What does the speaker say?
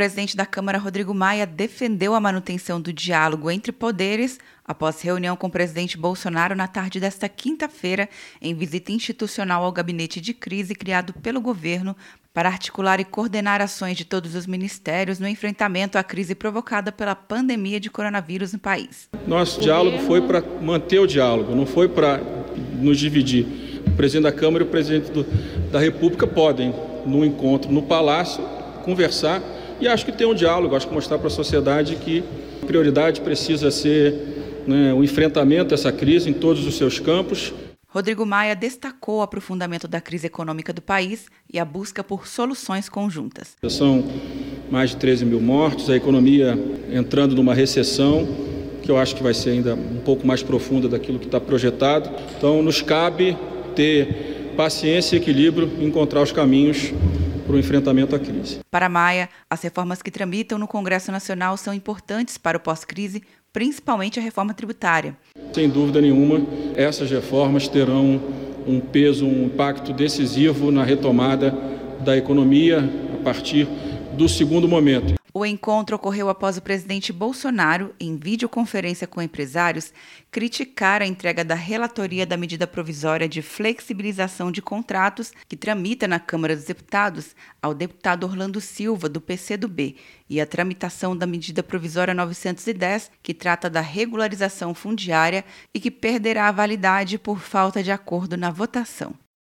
presidente da Câmara, Rodrigo Maia, defendeu a manutenção do diálogo entre poderes após reunião com o presidente Bolsonaro na tarde desta quinta-feira, em visita institucional ao gabinete de crise criado pelo governo para articular e coordenar ações de todos os ministérios no enfrentamento à crise provocada pela pandemia de coronavírus no país. Nosso diálogo foi para manter o diálogo, não foi para nos dividir. O presidente da Câmara e o presidente do, da República podem, no encontro no Palácio, conversar e acho que tem um diálogo, acho que mostrar para a sociedade que a prioridade precisa ser né, o enfrentamento dessa crise em todos os seus campos. Rodrigo Maia destacou o aprofundamento da crise econômica do país e a busca por soluções conjuntas. São mais de 13 mil mortos, a economia entrando numa recessão, que eu acho que vai ser ainda um pouco mais profunda daquilo que está projetado. Então, nos cabe ter paciência e equilíbrio e encontrar os caminhos para o enfrentamento à crise. Para Maia, as reformas que tramitam no Congresso Nacional são importantes para o pós-crise, principalmente a reforma tributária. Sem dúvida nenhuma, essas reformas terão um peso, um impacto decisivo na retomada da economia a partir do segundo momento. O encontro ocorreu após o presidente Bolsonaro, em videoconferência com empresários, criticar a entrega da relatoria da medida provisória de flexibilização de contratos que tramita na Câmara dos Deputados ao deputado Orlando Silva, do PCdoB, e a tramitação da medida provisória 910, que trata da regularização fundiária e que perderá a validade por falta de acordo na votação.